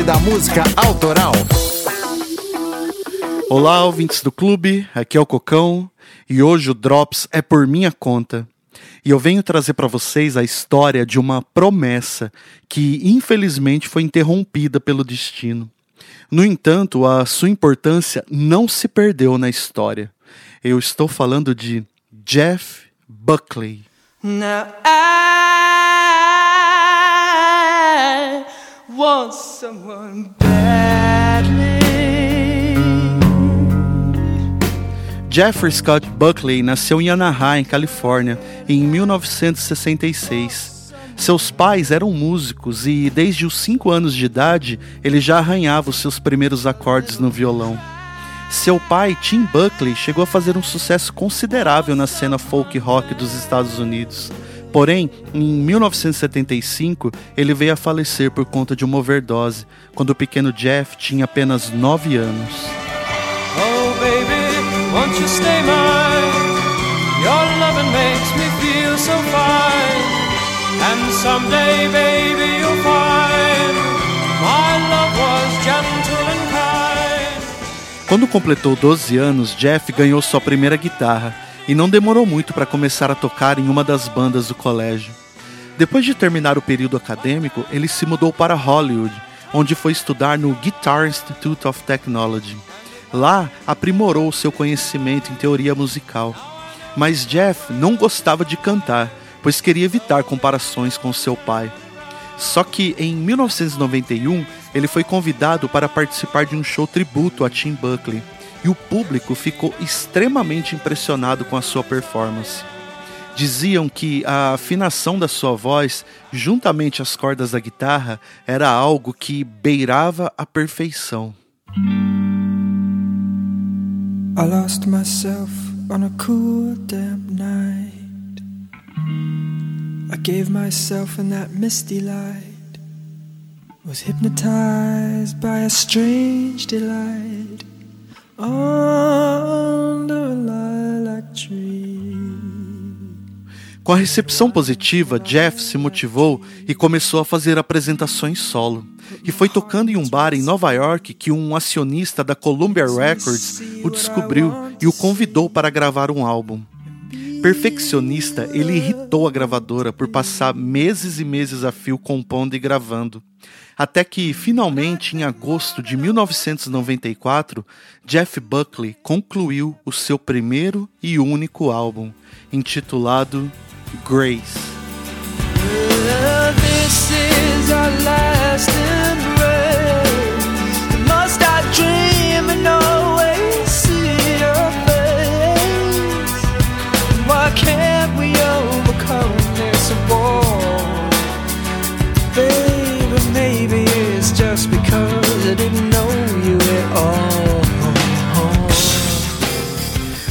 Clube da Música Autoral. Olá, ouvintes do clube, aqui é o Cocão e hoje o Drops é por minha conta. E eu venho trazer para vocês a história de uma promessa que infelizmente foi interrompida pelo destino. No entanto, a sua importância não se perdeu na história. Eu estou falando de Jeff Buckley. Now I want someone badly. Jeffrey Scott Buckley nasceu em Anaheim, Califórnia, em 1966. Seus pais eram músicos e, desde os 5 anos de idade, ele já arranhava os seus primeiros acordes no violão. Seu pai, Tim Buckley, chegou a fazer um sucesso considerável na cena folk rock dos Estados Unidos. Porém, em 1975, ele veio a falecer por conta de uma overdose, quando o pequeno Jeff tinha apenas 9 anos. Oh, baby. Quando completou 12 anos, Jeff ganhou sua primeira guitarra e não demorou muito para começar a tocar em uma das bandas do colégio. Depois de terminar o período acadêmico, ele se mudou para Hollywood, onde foi estudar no Guitar Institute of Technology. Lá, aprimorou seu conhecimento em teoria musical. Mas Jeff não gostava de cantar, pois queria evitar comparações com seu pai. Só que em 1991 ele foi convidado para participar de um show tributo a Tim Buckley e o público ficou extremamente impressionado com a sua performance. Diziam que a afinação da sua voz, juntamente às cordas da guitarra, era algo que beirava a perfeição. I lost myself on a cool, damp night. I gave myself in that misty light. Was hypnotized by a strange delight Com a recepção positiva, Jeff se motivou e começou a fazer apresentações solo e foi tocando em um bar em Nova York que um acionista da Columbia Records o descobriu e o convidou para gravar um álbum. Perfeccionista, ele irritou a gravadora por passar meses e meses a fio compondo e gravando. Até que, finalmente, em agosto de 1994, Jeff Buckley concluiu o seu primeiro e único álbum, intitulado Grace.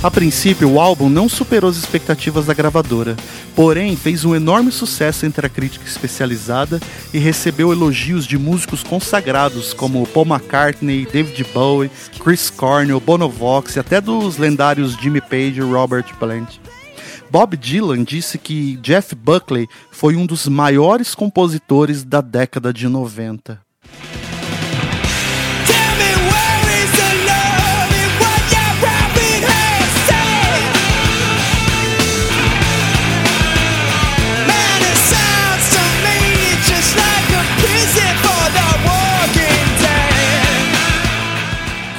A princípio, o álbum não superou as expectativas da gravadora, porém fez um enorme sucesso entre a crítica especializada e recebeu elogios de músicos consagrados como Paul McCartney, David Bowie, Chris Cornell, Bono Vox e até dos lendários Jimmy Page e Robert Plant. Bob Dylan disse que Jeff Buckley foi um dos maiores compositores da década de 90.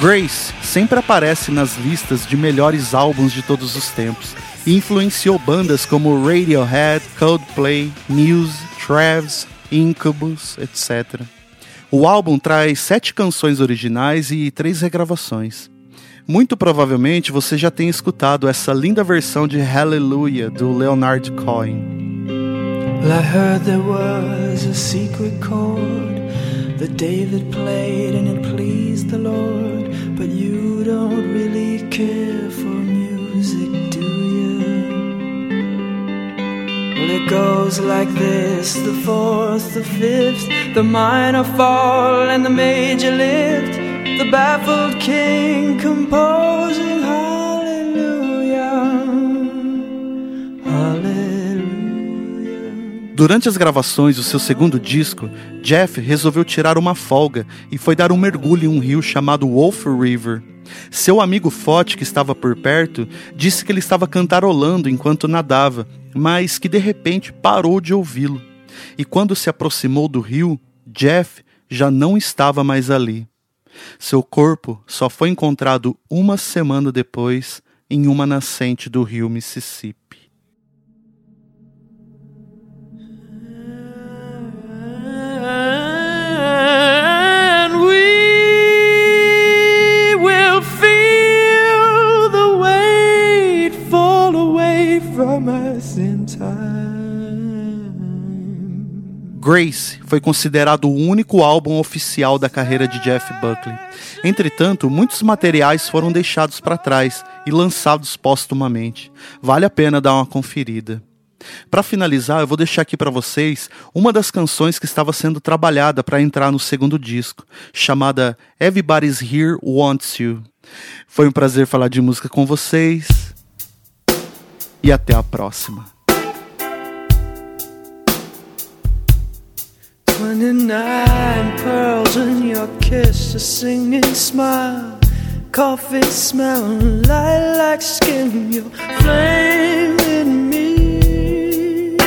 Grace sempre aparece nas listas de melhores álbuns de todos os tempos e influenciou bandas como Radiohead, Coldplay, Muse, Travis, Incubus, etc. O álbum traz sete canções originais e três regravações. Muito provavelmente você já tenha escutado essa linda versão de Hallelujah do Leonard Cohen. Well, I heard there was a secret chord David played and it pleased the Lord. But you don't really care for music, do you? Well, it goes like this the fourth, the fifth, the minor fall, and the major lift. The baffled king composing Durante as gravações do seu segundo disco, Jeff resolveu tirar uma folga e foi dar um mergulho em um rio chamado Wolf River. Seu amigo Fott, que estava por perto, disse que ele estava cantarolando enquanto nadava, mas que de repente parou de ouvi-lo. E quando se aproximou do rio, Jeff já não estava mais ali. Seu corpo só foi encontrado uma semana depois em uma nascente do rio Mississippi. Grace foi considerado o único álbum oficial da carreira de Jeff Buckley. Entretanto, muitos materiais foram deixados para trás e lançados póstumamente. Vale a pena dar uma conferida. Para finalizar, eu vou deixar aqui para vocês uma das canções que estava sendo trabalhada para entrar no segundo disco, chamada Everybody's Here Wants You. Foi um prazer falar de música com vocês e até a próxima. 29 pearls in your kiss, a singing smile, coffee smell, lilac skin, your flame in me.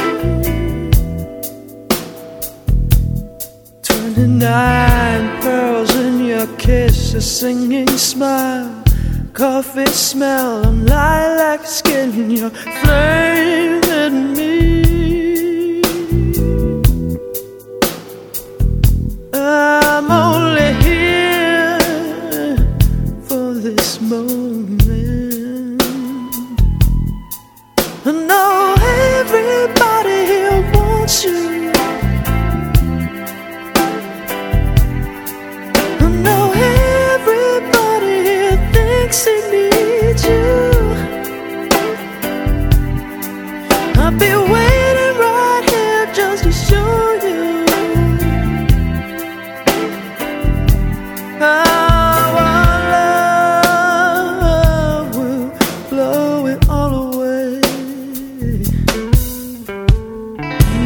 29 pearls in your kiss, a singing smile, coffee smell, lilac skin, your flame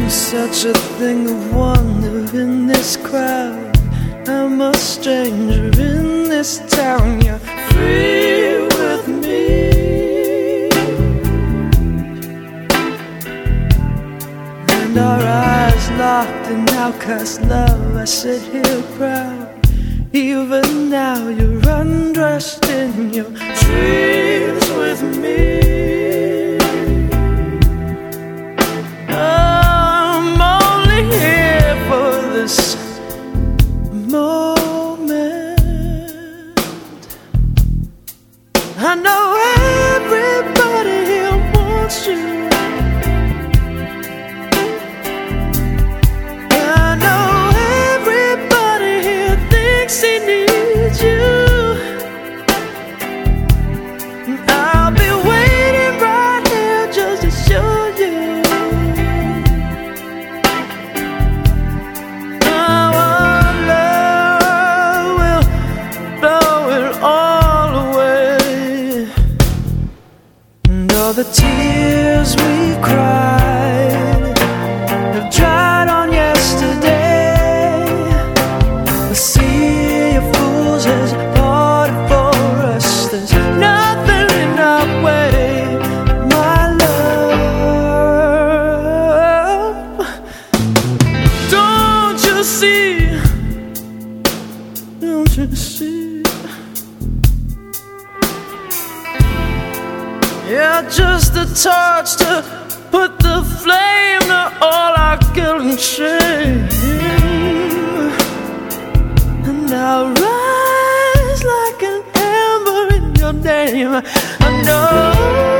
such a thing of wonder in this crowd. I'm a stranger in this town. You're free with me. And our eyes locked in outcast love. I sit here proud. Even now, you're undressed in your dreams with me. Put the flame to all our guilt and shame. And I'll rise like an ember in your name. I know